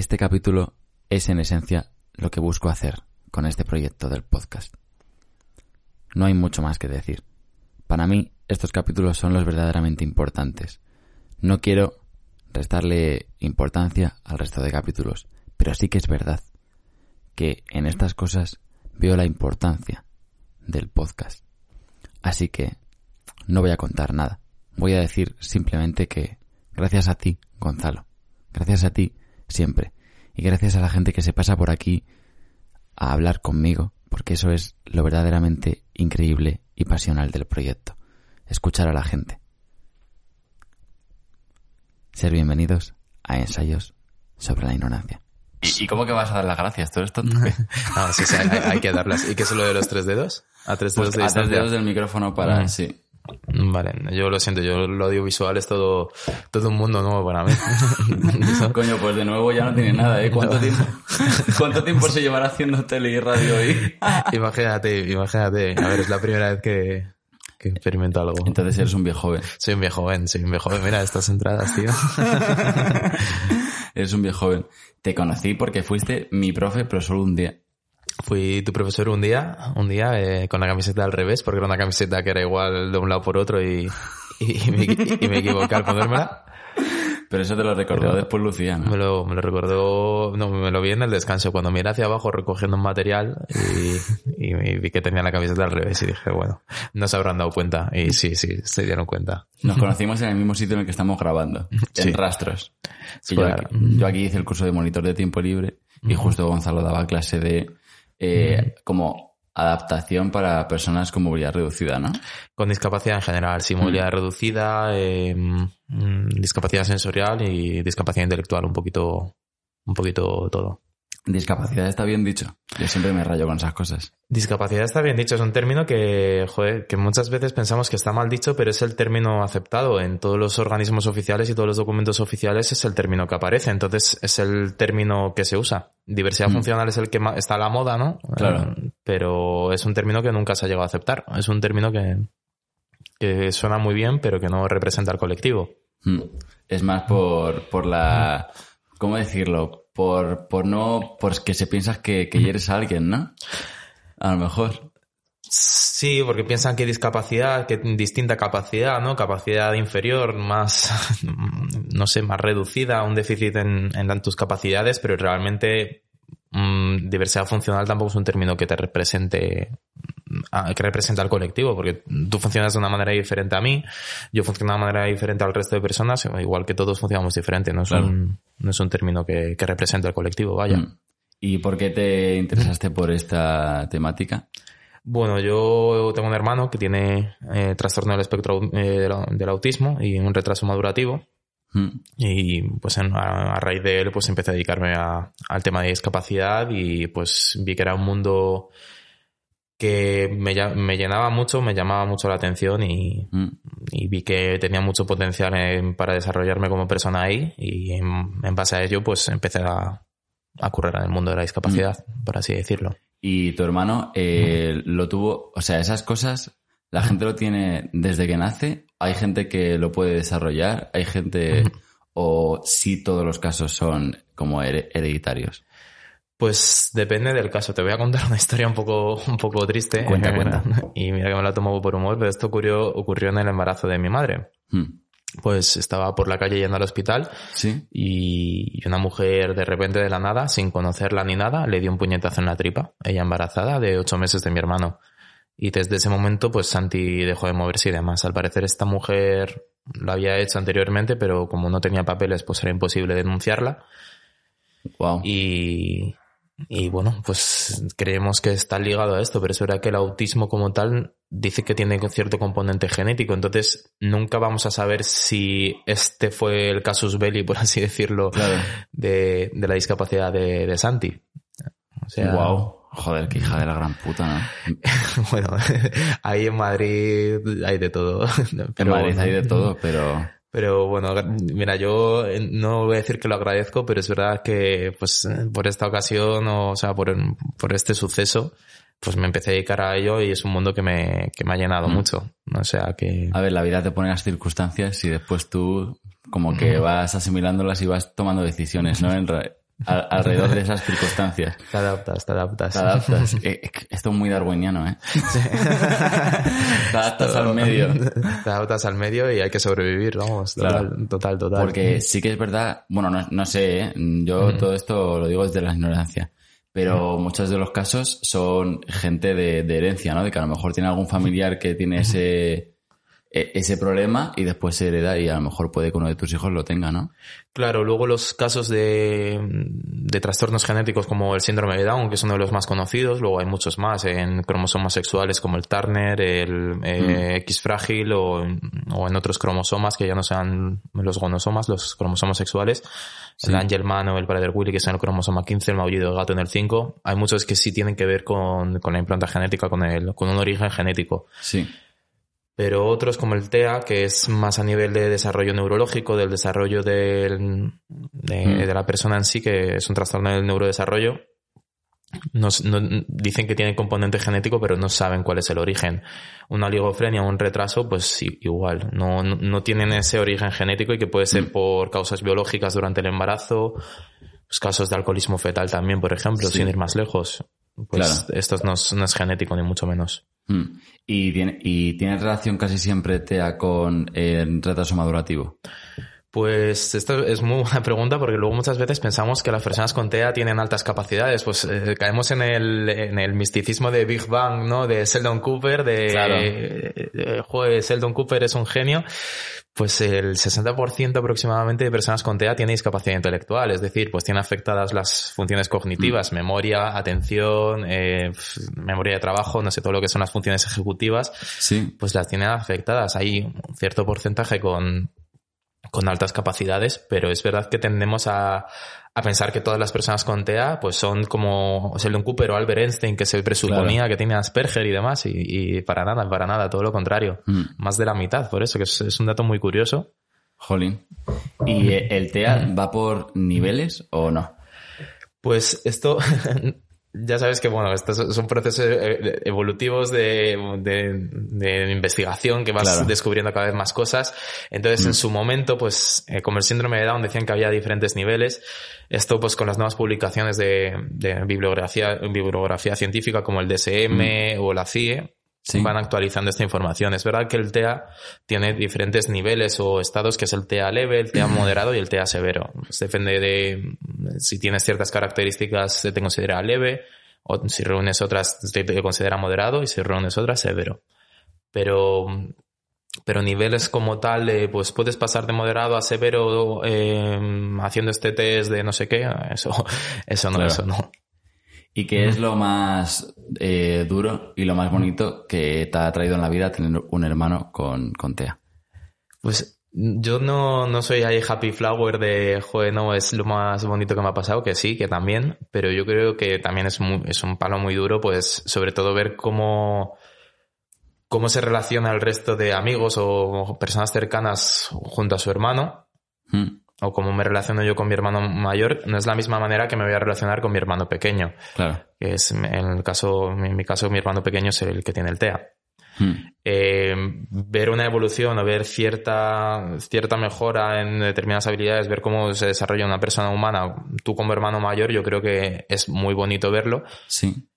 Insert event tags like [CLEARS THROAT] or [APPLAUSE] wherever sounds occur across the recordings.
este capítulo es en esencia lo que busco hacer con este proyecto del podcast. No hay mucho más que decir. Para mí, estos capítulos son los verdaderamente importantes. No quiero restarle importancia al resto de capítulos, pero sí que es verdad que en estas cosas veo la importancia del podcast. Así que no voy a contar nada. Voy a decir simplemente que gracias a ti, Gonzalo. Gracias a ti siempre. Y gracias a la gente que se pasa por aquí a hablar conmigo, porque eso es lo verdaderamente increíble y pasional del proyecto. Escuchar a la gente. Ser bienvenidos a ensayos sobre la ignorancia. ¿Y, y cómo que vas a dar las gracias? ¿Todo esto? [LAUGHS] Ah, sí, sí, hay, hay que darlas. ¿Y qué es lo de los tres dedos? A tres dedos Pues de a tres distancia. dedos del micrófono para... Mm. Sí. Vale, yo lo siento, yo lo audiovisual es todo, todo un mundo nuevo para mí. [LAUGHS] Coño, pues de nuevo ya no tiene nada, ¿eh? ¿Cuánto tiempo, ¿cuánto tiempo se llevará haciendo tele y radio hoy? [LAUGHS] imagínate, imagínate. A ver, es la primera vez que, que experimento algo. Entonces eres un viejo joven. Soy un viejo joven, soy un viejo joven. Mira estas entradas, tío. [LAUGHS] Eres un viejo joven. Te conocí porque fuiste mi profe, pero solo un día. Fui tu profesor un día, un día eh, con la camiseta al revés, porque era una camiseta que era igual de un lado por otro y, y, y me, y me equivoqué al ponérmela. Pero eso te lo recordó Pero- después Lucía, ¿no? Me lo, me lo recordó, no, me lo vi en el descanso, cuando miré hacia abajo recogiendo un material y, vi que tenía la camiseta al revés y dije, bueno, no se habrán dado cuenta. Y sí, sí, se dieron cuenta. Nos conocimos en el mismo sitio en el que estamos grabando, Sí. en Rastros. Fue- yo, aquí, yo aquí hice el curso de monitor de tiempo libre y justo Gonzalo daba clase de eh, como adaptación para personas con movilidad reducida, ¿no? Con discapacidad en general, sí, movilidad reducida, eh, mm, discapacidad sensorial y discapacidad intelectual, un poquito, un poquito todo. Discapacidad está bien dicho. Yo siempre me rayo con esas cosas. Discapacidad está bien dicho, es un término que, joder, que muchas veces pensamos que está mal dicho, pero es el término aceptado en todos los organismos oficiales y todos los documentos oficiales es el término que aparece, entonces es el término que se usa. Diversidad Mm. funcional es el que está a la moda, ¿no? Claro. Eh, pero es un término que nunca se ha llegado a aceptar. Es un término que, que suena muy bien, pero que no representa al colectivo. Mm. Es más por, por la... ¿Cómo decirlo? Por, por no... Por que se piensas que, que eres alguien, ¿no? A lo mejor. Sí, porque piensan que discapacidad, que distinta capacidad, ¿no? Capacidad inferior, más, [LAUGHS] no sé, más reducida, un déficit en, en tus capacidades, pero realmente mm, diversidad funcional tampoco es un término que te represente, a- que representa al colectivo, porque tú funcionas de una manera diferente a mí, yo funciono de una manera diferente al resto de personas, igual que todos funcionamos diferente, no es, Claro. un, no es un término que, que represente al colectivo, vaya. Mm. ¿Y por qué te interesaste por esta temática? Bueno, yo tengo un hermano que tiene eh, trastorno del espectro eh, del, del autismo y un retraso madurativo. Mm. Y pues en- a, a raíz de él pues empecé a dedicarme a- al tema de discapacidad y pues vi que era un mundo que me, me llenaba mucho, me llamaba mucho la atención y, Mm. y vi que tenía mucho potencial en- para desarrollarme como persona ahí y en, en base a ello pues empecé a, a currar en el mundo de la discapacidad, por así decirlo. Y tu hermano eh, lo tuvo, o sea, esas cosas, la gente lo tiene desde que nace, hay gente que lo puede desarrollar, hay gente, o sí todos los casos son como here- hereditarios. Pues depende del caso. Te voy a contar [LAUGHS] una historia un poco, un poco triste. [LAUGHS] Cuenta, cuenta. [LAUGHS] Y mira que me la tomo por humor, pero esto ocurrió, ocurrió en el embarazo de mi madre. Mm. Pues estaba por la calle yendo al hospital Sí. y una mujer de repente de la nada, sin conocerla ni nada, le dio un puñetazo en la tripa. Ella embarazada de ocho meses de mi hermano. Y desde ese momento, pues Santi dejó de moverse y demás. Al parecer esta mujer lo había hecho anteriormente, pero como no tenía papeles, pues era imposible denunciarla. Wow. Y, y bueno, pues creemos que está ligado a esto, pero es verdad que el autismo como tal dice que tiene cierto componente genético, entonces nunca vamos a saber si este fue el casus belli, por así decirlo, Claro. de, de la discapacidad de, de Santi. O sea, Wow. Joder, qué hija de la gran puta, ¿no? [LAUGHS] bueno, [LAUGHS] ahí en Madrid hay de todo. [LAUGHS] En Madrid hay de todo, pero... Pero bueno, mira, yo eh, no voy a decir que lo agradezco, pero es verdad que pues eh, por esta ocasión, o, sea, por, por este suceso, pues me empecé a dedicar a ello y es un mundo que me, que me ha llenado Mm. mucho. O sea que... A ver, la vida te pone las circunstancias y después tú como que vas asimilándolas y vas tomando decisiones, ¿no? En alrededor de esas circunstancias. Te adaptas, te adaptas. Te adaptas. Eh, eh, esto es muy darwiniano, ¿eh? [LAUGHS] te adaptas al medio. Te adaptas al medio y hay que sobrevivir, vamos. Total, total, total. Porque sí que es verdad, bueno, no, no sé, ¿eh? yo todo esto lo digo desde la ignorancia. Pero muchos de los casos son gente de, de herencia, ¿no? De que a lo mejor tiene algún familiar que tiene ese, ese problema y después se hereda y a lo mejor puede que uno de tus hijos lo tenga, ¿no? Claro, luego los casos de, de, trastornos genéticos como el síndrome de Down, que es uno de los más conocidos, luego hay muchos más en cromosomas sexuales como el Turner, el eh, mm. X frágil o, o, en otros cromosomas que ya no sean los gonosomas, los cromosomas sexuales, el Angelman o el Prader-Willi que son el cromosoma 15, el maullido de gato en el 5. Hay muchos que sí tienen que ver con, con la implanta genética, con, el, con un origen genético. Sí pero otros como el TEA, que es más a nivel de desarrollo neurológico, del desarrollo de, mm. de, la persona en sí, que es un trastorno del neurodesarrollo, no, dicen que tiene componente genético, pero no saben cuál es el origen. Una oligofrenia o un retraso, pues sí, igual. No, no, tienen ese origen genético y que puede ser mm. por causas biológicas durante el embarazo, pues casos de alcoholismo fetal también, por ejemplo, sin ir más lejos. Pues esto no es genético ni mucho menos. Mm. ¿Y tiene, ¿Y tiene relación casi siempre TEA con el retraso madurativo? Pues esto es muy buena [LAUGHS] pregunta porque luego muchas veces pensamos que las personas con TEA tienen altas capacidades. Pues eh, caemos en el, en el misticismo de Big Bang, ¿no? De Sheldon Cooper, de, claro. Eh, joder, Sheldon Cooper es un genio pues el 60% aproximadamente de personas con TEA tiene discapacidad intelectual, es decir, pues tiene afectadas las funciones cognitivas, mm. memoria, atención, eh, memoria de trabajo, no sé, todo lo que son las funciones ejecutivas, sí. pues las tiene afectadas. Hay un cierto porcentaje con, con altas capacidades, pero es verdad que tendemos a, a pensar que todas las personas con TEA pues son como Sheldon Cooper o Albert Einstein que se presuponía que tenía Asperger y demás y, para nada, para nada, todo lo contrario. Mm. Más de la mitad, por eso que es, un dato muy curioso. Jolín. ¿Y [LAUGHS] el TEA va por niveles o no? Pues esto [LAUGHS] ya sabes que, bueno, estos son procesos eh, evolutivos de, de, investigación que vas descubriendo cada vez más cosas. Entonces, en mm. su momento, pues, eh, como el síndrome de Down decían que había diferentes niveles. Esto, pues, con las nuevas publicaciones de, de bibliografía, bibliografía científica como el DSM mm. o la CIE, van actualizando esta información. Es verdad que el TEA tiene diferentes niveles o estados, que es el TEA leve, el TEA [CLEARS THROAT] moderado y el TEA severo. Depende de si tienes ciertas características, se te considera leve, o si reúnes otras, se te considera moderado, y si reúnes otras, severo. Pero, pero niveles como tal, pues puedes pasar de moderado a severo eh, haciendo este test de no sé qué, eso, [LAUGHS] eso no, eso no. ¿Y qué es lo más eh, duro y lo más bonito que te ha traído en la vida tener un hermano con, con TEA? Pues yo no, no soy ahí happy flower de, joder, no, es lo más bonito que me ha pasado, que sí, que también, pero yo creo que también es, es un palo muy duro, pues sobre todo ver cómo, cómo se relaciona el resto de amigos o personas cercanas junto a su hermano. Hmm o como me relaciono yo con mi hermano mayor, no es la misma manera que me voy a relacionar con mi hermano pequeño. Claro. Que es, en el caso, en mi caso, mi hermano pequeño es el que tiene el TEA. Hmm. Eh, ver una evolución o ver cierta, cierta mejora en determinadas habilidades, ver cómo se desarrolla una persona humana, tú como hermano mayor, yo creo que es muy bonito verlo. Sí.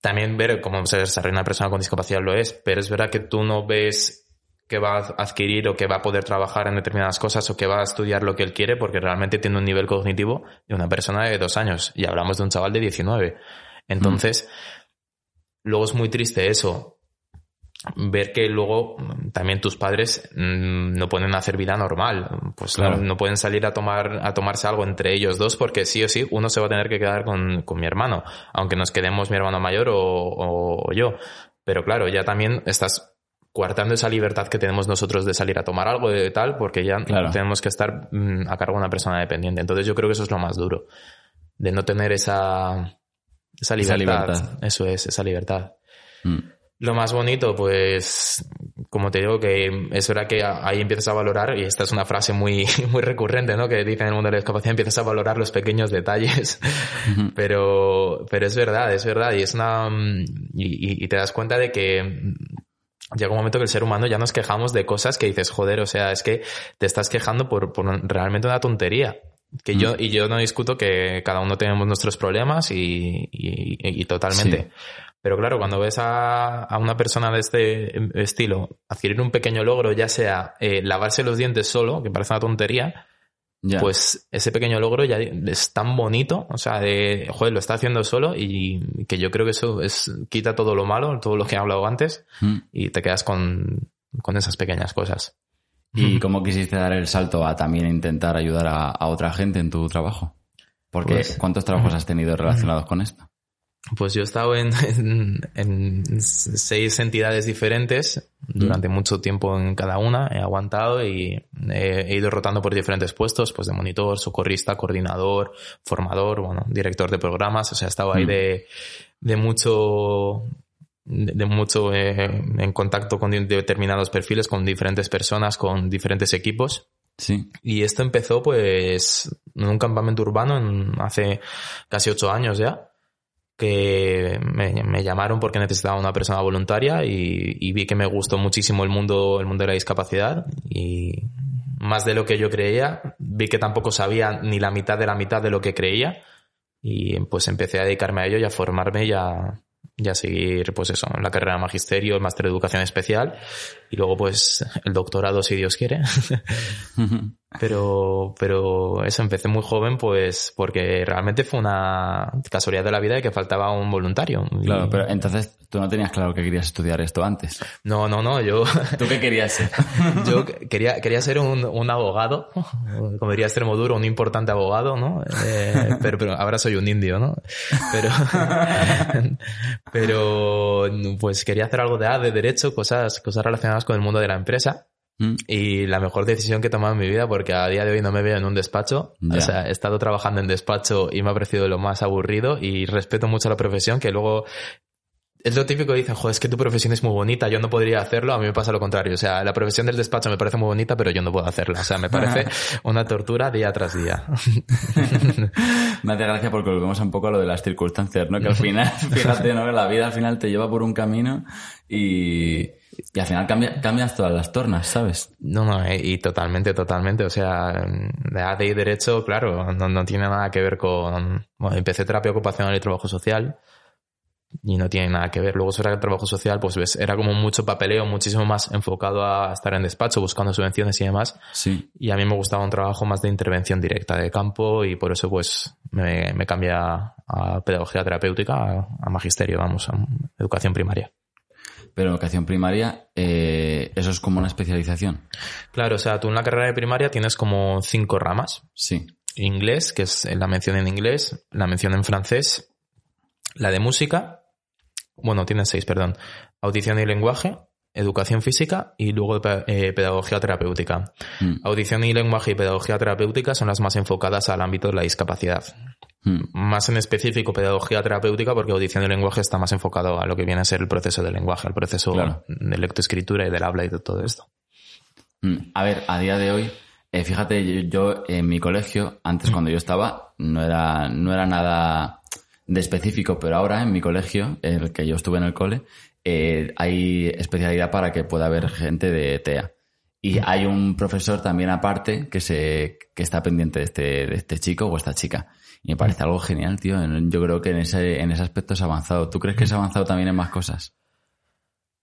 También ver cómo se desarrolla una persona con discapacidad lo es, pero es verdad que tú no ves que va a adquirir o que va a poder trabajar en determinadas cosas o que va a estudiar lo que él quiere porque realmente tiene un nivel cognitivo de una persona de dos años y hablamos de un chaval de 19. Entonces, luego es muy triste eso, ver que luego también tus padres mm, no pueden hacer vida normal, pues no, pueden salir a tomar a tomarse algo entre ellos dos porque sí o sí uno se va a tener que quedar con, con mi hermano, aunque nos quedemos mi hermano mayor o, o, yo. Pero claro, ya también estás coartando esa libertad que tenemos nosotros de salir a tomar algo de tal, porque ya tenemos que estar mm, a cargo de una persona dependiente. Entonces yo creo que eso es lo más duro, de no tener esa, esa libertad. Eso es, esa libertad. Mm. Lo más bonito, pues, como te digo, que es verdad que ahí empiezas a valorar, y esta es una frase muy, [LAUGHS] muy recurrente, ¿no? Que dicen en el mundo de la discapacidad, empiezas a valorar los pequeños detalles. [LAUGHS] pero, pero es verdad, es verdad, y es una, mm, y, y te das cuenta de que llega un momento que el ser humano ya nos quejamos de cosas que dices, joder, o sea, es que te estás quejando por, por realmente una tontería. Que yo, y yo no discuto que cada uno tenemos nuestros problemas y, y, y totalmente. Sí. Pero claro, cuando ves a, a, una persona de este estilo adquirir un pequeño logro, ya sea eh, lavarse los dientes solo, que parece una tontería, Pues ese pequeño logro ya es tan bonito, o sea, de, joder, lo está haciendo solo y que yo creo que eso es, quita todo lo malo, todo lo que he hablado antes Mm. y te quedas con, con esas pequeñas cosas. ¿Y cómo quisiste dar el salto a también intentar ayudar a, a otra gente en tu trabajo? Porque Pues- ¿cuántos trabajos has tenido relacionados con esto? Pues yo he estado en, [LAUGHS] en, en seis entidades diferentes durante mucho tiempo en cada una, he aguantado y he, he ido rotando por diferentes puestos, pues de monitor, socorrista, coordinador, formador, bueno, director de programas, o sea, he estado ahí Mm. de, de mucho de, de mucho eh, en contacto con determinados perfiles, con diferentes personas, con diferentes equipos. Sí. Y esto empezó pues en un campamento urbano en, hace casi ocho años ya, que me, llamaron porque necesitaba una persona voluntaria y, vi que me gustó muchísimo el mundo, el mundo de la discapacidad y más de lo que yo creía, vi que tampoco sabía ni la mitad de la mitad de lo que creía y pues empecé a dedicarme a ello y a formarme y a, a seguir pues eso, la carrera de magisterio, el máster de educación especial y luego pues el doctorado si Dios quiere. [LAUGHS] Pero, pero eso, empecé muy joven, pues, porque realmente fue una casualidad de la vida de que faltaba un voluntario. Y- Claro, pero entonces tú no tenías claro que querías estudiar esto antes. No, no, no, yo, [LAUGHS] ¿Tú qué querías ser? [LAUGHS] yo quería, quería ser un, un abogado, como diría Extremoduro, un importante abogado, ¿no? Eh, pero, pero ahora soy un indio, ¿no? Pero, [LAUGHS] pero, pues quería hacer algo de, ah, de derecho, cosas, cosas relacionadas con el mundo de la empresa. Mm, Y la mejor decisión que he tomado en mi vida, porque a día de hoy no me veo en un despacho. Ya. O sea, he estado trabajando en despacho y me ha parecido lo más aburrido y respeto mucho la profesión, que luego es lo típico que dicen, joder, es que tu profesión es muy bonita, yo no podría hacerlo, a mí me pasa lo contrario. O sea, la profesión del despacho me parece muy bonita, pero yo no puedo hacerla. O sea, me parece [LAUGHS] una tortura día tras día. [LAUGHS] Me hace gracia porque volvemos un poco a lo de las circunstancias, ¿no? Que al final, [LAUGHS] fíjate, ¿no? La vida al final te lleva por un camino y, y al final cambia, cambias todas las tornas, ¿sabes? No, no, eh, y totalmente, totalmente. O sea, de AD y Derecho, claro, no, no tiene nada que ver con... Bueno, empecé terapia ocupacional y trabajo social y no tiene nada que ver. Luego sobre el trabajo social, pues ves, era como mucho papeleo, muchísimo más enfocado a estar en despacho, buscando subvenciones y demás. Sí. Y a mí me gustaba un trabajo más de intervención directa de campo y por eso pues me, me cambié a, a pedagogía terapéutica, a, a magisterio, vamos, a educación primaria. Pero educación primaria, eh, eso es como una especialización. Claro, o sea, tú en la carrera de primaria tienes como cinco ramas. Sí. inglés, que es la mención en inglés, la mención en francés, la de música, bueno, tiene seis, perdón, audición y lenguaje, educación física y luego eh, pedagogía terapéutica. Mm, Audición y lenguaje y pedagogía terapéutica son las más enfocadas al ámbito de la discapacidad. Mm. Más en específico pedagogía terapéutica porque audición y lenguaje está más enfocado a lo que viene a ser el proceso del lenguaje, al proceso Claro. de lectoescritura y del habla y de todo esto. Mm, A ver, a día de hoy, eh, fíjate, yo, yo en mi colegio, antes cuando yo estaba, no era, no era nada de específico, pero ahora en mi colegio, el que yo estuve en el cole, eh, hay especialidad para que pueda haber gente de TEA. Y hay un profesor también aparte que se, que está pendiente de este, de este chico o esta chica. Y me parece algo genial, tío. Yo creo que en ese, en ese aspecto es avanzado. ¿Tú crees que es avanzado también en más cosas?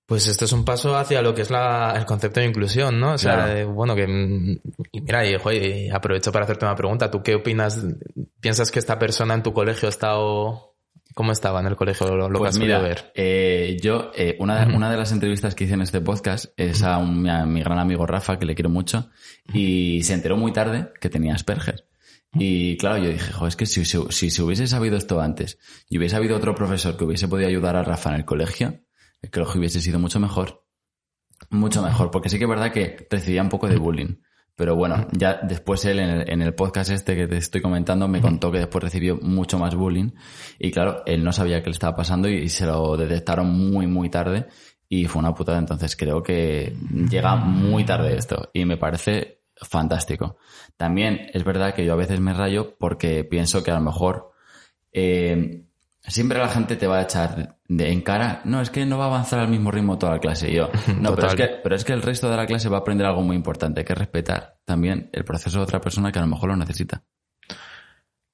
Pues esto es un paso hacia lo que es la, el concepto de inclusión, ¿no? O sea, Claro. eh, bueno, que mm, y mira, y, joder, y aprovecho para hacerte una pregunta. ¿Tú qué opinas? ¿Piensas que esta persona en tu colegio ha estado... ¿Cómo estaba en el colegio? Lo, lo que Pues has mira, ver. eh, yo, eh, una, de, una de las entrevistas que hice en este podcast es a un- mi, a mi gran amigo Rafa, que le quiero mucho, y se enteró muy tarde que tenía Asperger. Y claro, yo dije, jo, es que si, si, si se hubiese sabido esto antes y hubiese habido otro profesor que hubiese podido ayudar a Rafa en el colegio, el colegio hubiese sido mucho mejor. Mucho mejor, porque sí que es verdad que recibía un poco de bullying. Pero bueno, ya después él en el, en el podcast este que te estoy comentando me contó que después recibió mucho más bullying y claro, él no sabía qué le estaba pasando y, y se lo detectaron muy muy tarde y fue una putada. Entonces creo que llega muy tarde esto y me parece fantástico. También es verdad que yo a veces me rayo porque pienso que a lo mejor eh, siempre la gente te va a echar de, en cara, no, es que no va a avanzar al mismo ritmo toda la clase. Y yo, [LAUGHS] no, pero es, que, pero es que el resto de la clase va a aprender algo muy importante, que es respetar también el proceso de otra persona que a lo mejor lo necesita.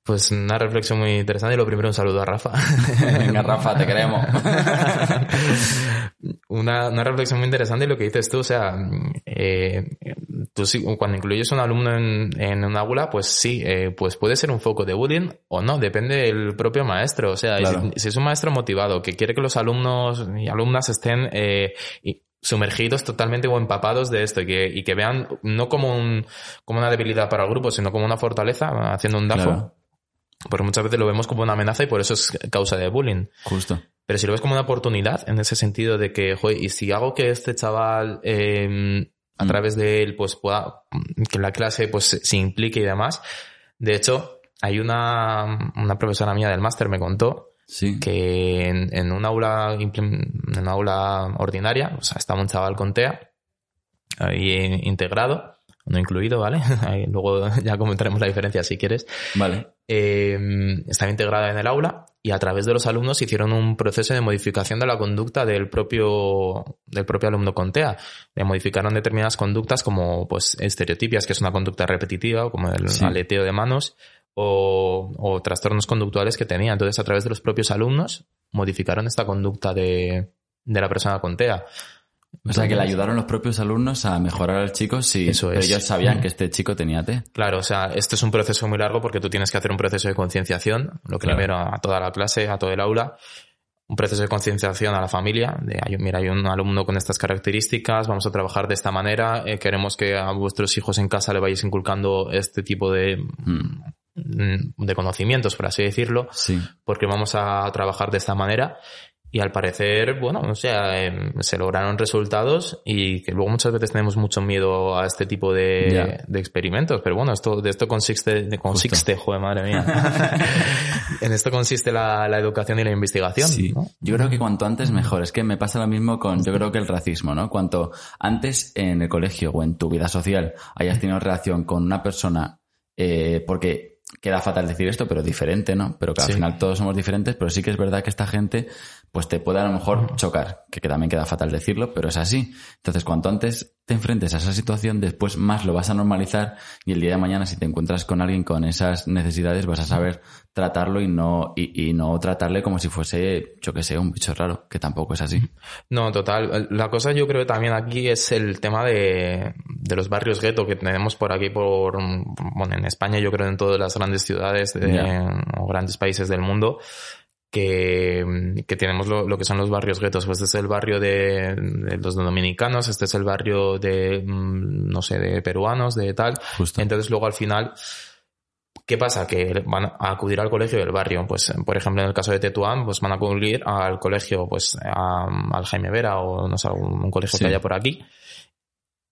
Pues una reflexión muy interesante y lo primero un saludo a Rafa. [LAUGHS] Venga, Rafa, te queremos. [LAUGHS] una, una, reflexión muy interesante y lo que dices tú, o sea, eh, tú cuando incluyes un alumno en, en un aula, pues sí, eh, pues puede ser un foco de bullying o no, depende del propio maestro. O sea, si, es un maestro motivado que quiere que los alumnos y alumnas estén eh, sumergidos totalmente o empapados de esto y que, y que vean no como, un, como una debilidad para el grupo, sino como una fortaleza, haciendo un DAFO. Porque muchas veces lo vemos como una amenaza y por eso es causa de bullying. Justo. Pero si lo ves como una oportunidad, en ese sentido de que, joder, y si hago que este chaval eh, a mm. través de él pues pueda, que la clase pues se implique y demás. De hecho, hay una, una profesora mía del máster me contó que en, en, un aula, en una aula ordinaria, o sea, estaba un chaval con TEA, ahí integrado, no incluido, ¿vale? [LAUGHS] luego ya comentaremos la diferencia si quieres. Vale. Eh, estaba integrada en el aula y a través de los alumnos hicieron un proceso de modificación de la conducta del propio, del propio alumno con TEA. Le modificaron determinadas conductas como pues estereotipias, que es una conducta repetitiva, como el aleteo de manos, o, o trastornos conductuales que tenía. Entonces, a través de los propios alumnos, modificaron esta conducta de, de la persona con TEA. O sea, que le ayudaron los propios alumnos a mejorar al chico si ellos sabían que este chico tenía T. Claro, o sea, esto es un proceso muy largo porque tú tienes que hacer un proceso de concienciación, lo primero a toda la clase, a todo el aula, un proceso de concienciación a la familia, de mira, hay un alumno con estas características, vamos a trabajar de esta manera, eh, queremos que a vuestros hijos en casa le vayáis inculcando este tipo de, mm. de conocimientos, por así decirlo, sí. porque vamos a trabajar de esta manera y al parecer, bueno, o sea, em, se lograron resultados y que luego muchas veces tenemos mucho miedo a este tipo de, de experimentos, pero bueno, esto, de esto consiste, de, consiste, [LAUGHS] joder, madre mía. [LAUGHS] en esto consiste la, la, educación y la investigación. Sí. Yo creo que cuanto antes mejor. Es que me pasa lo mismo con, yo creo que el racismo, ¿no? Cuanto antes en el colegio o en tu vida social hayas tenido relación con una persona, eh, porque queda fatal decir esto, pero diferente, ¿no? Pero que al final todos somos diferentes, pero sí que es verdad que esta gente, pues te puede a lo mejor chocar, que, también queda fatal decirlo, pero es así. Entonces, cuanto antes te enfrentes a esa situación, después más lo vas a normalizar y el día de mañana si te encuentras con alguien con esas necesidades vas a saber tratarlo y no, y, y no tratarle como si fuese, yo que sé, un bicho raro, que tampoco es así. No, total. La cosa yo creo que también aquí es el tema de, de los barrios gueto que tenemos por aquí, por, bueno, en España yo creo en todas las grandes ciudades o grandes países del mundo que, que tenemos lo, lo, que son los barrios guetos. Pues este es el barrio de, de, los dominicanos, este es el barrio de, mm, no sé, de peruanos, de tal. Justo. Entonces luego al final, ¿qué pasa? Que van a acudir al colegio del barrio. Pues, por ejemplo, en el caso de Tetuán, pues van a acudir al colegio, pues, a, al Jaime Vera o no sé, un colegio sí. que haya por aquí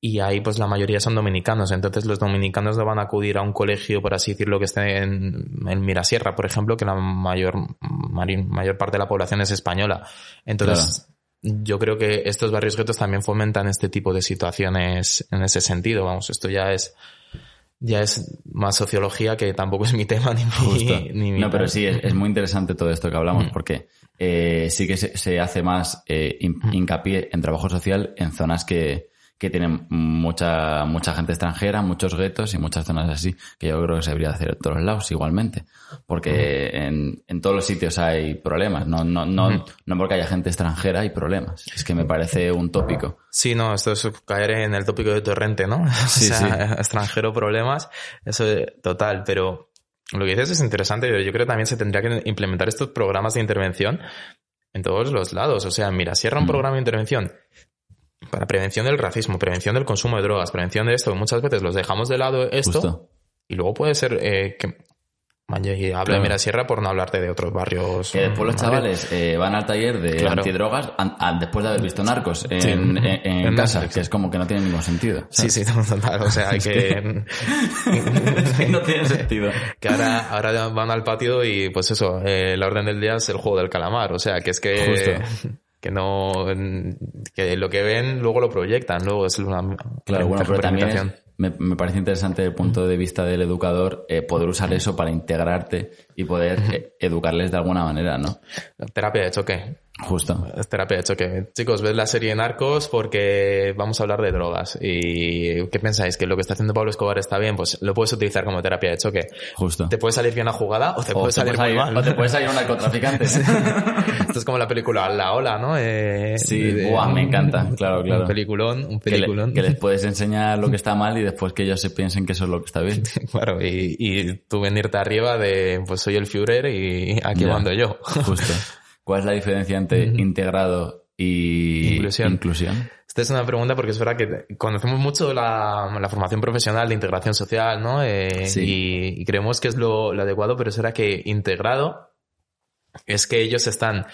y ahí pues la mayoría son dominicanos, entonces los dominicanos no van a acudir a un colegio, por así decirlo, que esté en, en Mirasierra, por ejemplo, que la mayor, mayor parte de la población es española. Entonces, claro. yo creo que estos barrios guetos también fomentan este tipo de situaciones en ese sentido, vamos, esto ya es ya es más sociología que tampoco es mi tema ni mi, ni mi No, pero sí, es, es, muy interesante todo esto que hablamos, mm. porque eh, sí que se, se hace más eh, hincapié en trabajo social en zonas que, que tienen mucha, mucha gente extranjera, muchos guetos y muchas zonas así, que yo creo que se debería hacer en todos los lados igualmente. Porque en, en todos los sitios hay problemas, no, no, no, no porque haya gente extranjera hay problemas. Es que me parece un tópico. Sí, no, esto es caer en el tópico de torrente, ¿no? [LAUGHS] Sí, o sea, sí. extranjero problemas, eso es total, pero lo que dices es interesante, pero yo creo que también se tendría que implementar estos programas de intervención en todos los lados. O sea, mira, cierra un programa de intervención para prevención del racismo, prevención del consumo de drogas, prevención de esto, muchas veces los dejamos de lado esto Justo. y luego puede ser eh, que y habla claro. de Mirasierra por no hablarte de otros barrios. Que después los chavales eh, van al taller de claro. antidrogas an, an, después de haber visto narcos en, sí. en, en, en casa, que es como que no tiene ningún sentido. ¿sabes? Sí, sí, total. O sea, hay que. [LAUGHS] no tiene sentido. Que ahora, ahora van al patio y pues eso, eh, la orden del día es el juego del calamar. O sea, que es que. Justo que no que lo que ven luego lo proyectan luego es una claro bueno pero también es, me, me, parece interesante el punto de vista del educador eh, poder usar eso para integrarte y poder eh, educarles de alguna manera no terapia de choque Justo. Es terapia de choque. Chicos, ved la serie Narcos porque vamos a hablar de drogas. ¿Y qué pensáis? ¿Que lo que está haciendo Pablo Escobar está bien? Pues lo puedes utilizar como terapia de choque. Justo. Te puede salir bien la jugada o te puede salir muy mal. O te puede salir un narcotraficante. [LAUGHS] Esto es como la película La Ola, ¿no? Eh, sí, de- buah, me encanta, claro, [LAUGHS] claro. Un peliculón, un Que, le- peliculón. que les puedes enseñar lo que está mal y después que ellos se piensen que eso es lo que está bien. [LAUGHS] Claro, y, y tú venirte arriba de, pues soy el Führer y aquí mando yo. Justo. ¿Cuál es la diferencia entre integrado y Inclusión. inclusión? Esta es una pregunta porque es verdad que conocemos mucho la, la formación profesional de integración social, ¿no? Eh, Sí. y, y creemos que es lo, lo adecuado, pero es verdad que integrado es que ellos están,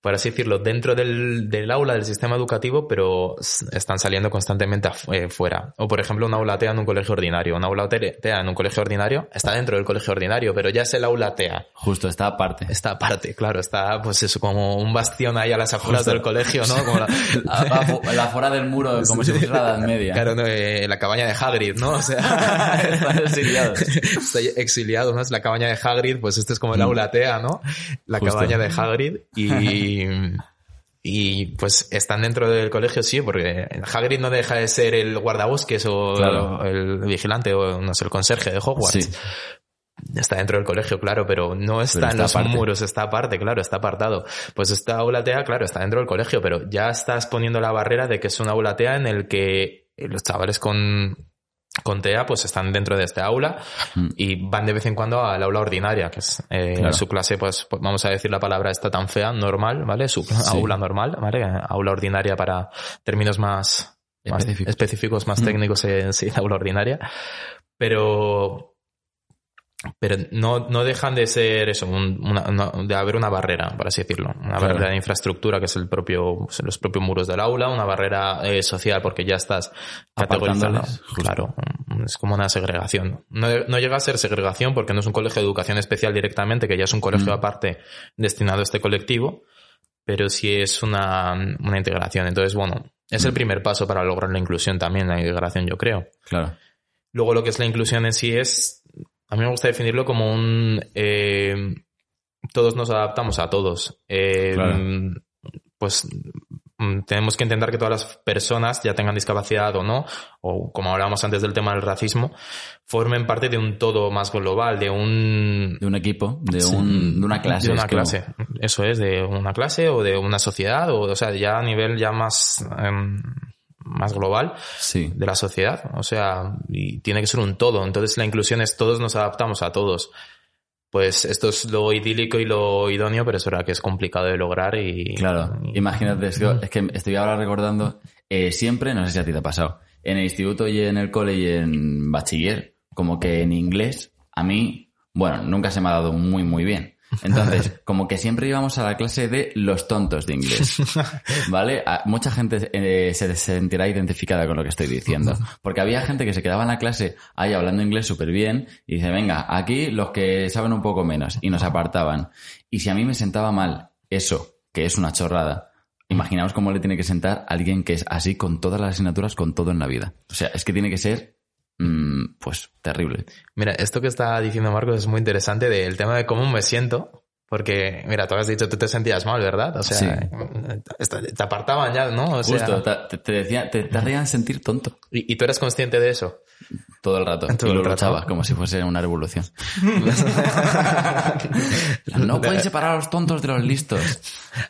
por así decirlo, dentro del, del aula del sistema educativo, pero están saliendo constantemente eh, fuera. O, por ejemplo, un aula TEA en un colegio ordinario. Un aula TEA en un colegio ordinario está dentro del colegio ordinario, pero ya es el aula TEA. Justo, está aparte. Está aparte, claro, está pues eso como un bastión ahí a las afueras Justo. del colegio, ¿no? Como la, [LAUGHS] La fuera del muro, [LAUGHS] como si fuese la Edad Media. Claro, no, eh, la cabaña de Hagrid, ¿no? O sea, [LAUGHS] Están exiliados. Estoy exiliado, ¿no? Es la cabaña de Hagrid, pues este es como el Mm. aula TEA, ¿no? La Justo. cabaña de Hagrid y... Y pues están dentro del colegio, sí, porque Hagrid no deja de ser el guardabosques o Claro. el vigilante o no sé, el conserje de Hogwarts. Sí. Está dentro del colegio, claro, pero no está Pero en los aparte. muros, está aparte, claro, está apartado. Pues esta aula TEA, claro, está dentro del colegio, pero ya estás poniendo la barrera de que es una aula TEA en el que los chavales con, con TEA pues están dentro de este aula Mm. y van de vez en cuando al aula ordinaria, que es eh, Claro. su clase, pues, pues vamos a decir la palabra esta tan fea, normal, ¿vale? Su aula normal, ¿vale? Aula ordinaria para términos más, más Específicos. específicos, más Mm. técnicos, eh, sí, [LAUGHS] aula ordinaria. Pero pero no, no dejan de ser eso, un- una- una- de haber una barrera, por así decirlo. Una Claro. barrera de infraestructura, que es el propio, los propios muros del aula, una barrera eh, social, porque ya estás categorizado. Claro, mm, es como una segregación. No, no llega a ser segregación porque no es un colegio de educación especial directamente, que ya es un colegio Mm. aparte destinado a este colectivo, pero sí es una, una integración. Entonces, bueno, es el Mm. primer paso para lograr la inclusión también, la integración, yo creo. Claro. Luego lo que es la inclusión en sí es, a mí me gusta definirlo como un, eh, todos nos adaptamos a todos. Eh, Claro. Pues mm, tenemos que intentar que todas las personas, ya tengan discapacidad o no, o como hablábamos antes del tema del racismo, formen parte de un todo más global, de un... De un equipo, de, Sí. un, de una clase. De una es clase. Eso es, de una clase o de una sociedad, o, o sea, ya a nivel ya más, em, más global Sí. de la sociedad. O sea, y tiene que ser un todo. Entonces la inclusión es todos nos adaptamos a todos. Pues esto es lo idílico y lo idóneo, pero es verdad que es complicado de lograr y... Claro, imagínate, es que, es que estoy ahora recordando, eh, siempre, no sé si a ti te ha pasado, en el instituto y en el cole y en bachiller, como que en inglés, a mí, bueno, nunca se me ha dado muy, muy bien. Entonces, como que siempre íbamos a la clase de los tontos de inglés. [LAUGHS] ¿Vale? A- mucha gente eh, se sentirá identificada con lo que estoy diciendo. Porque había gente que se quedaba en la clase ahí hablando inglés súper bien y dice, venga, aquí los que saben un poco menos. Y nos apartaban. Y si a mí me sentaba mal eso, que es una chorrada, imaginaos cómo le tiene que sentar a alguien que es así con todas las asignaturas, con todo en la vida. O sea, es que tiene que ser, mm, pues, terrible. Mira, esto que está diciendo Marcos es muy interesante del tema de cómo me siento. Porque, mira, tú has dicho tú te sentías mal, ¿verdad? O sea, Sí. te apartaban ya, ¿no? O sea, Justo, te, te decía, te, te hacían sentir tonto y, y tú eres consciente de eso. todo el rato. [LAUGHS] Todo y lo luchabas como si fuese una revolución. [LAUGHS] No pueden separar a los tontos de los listos.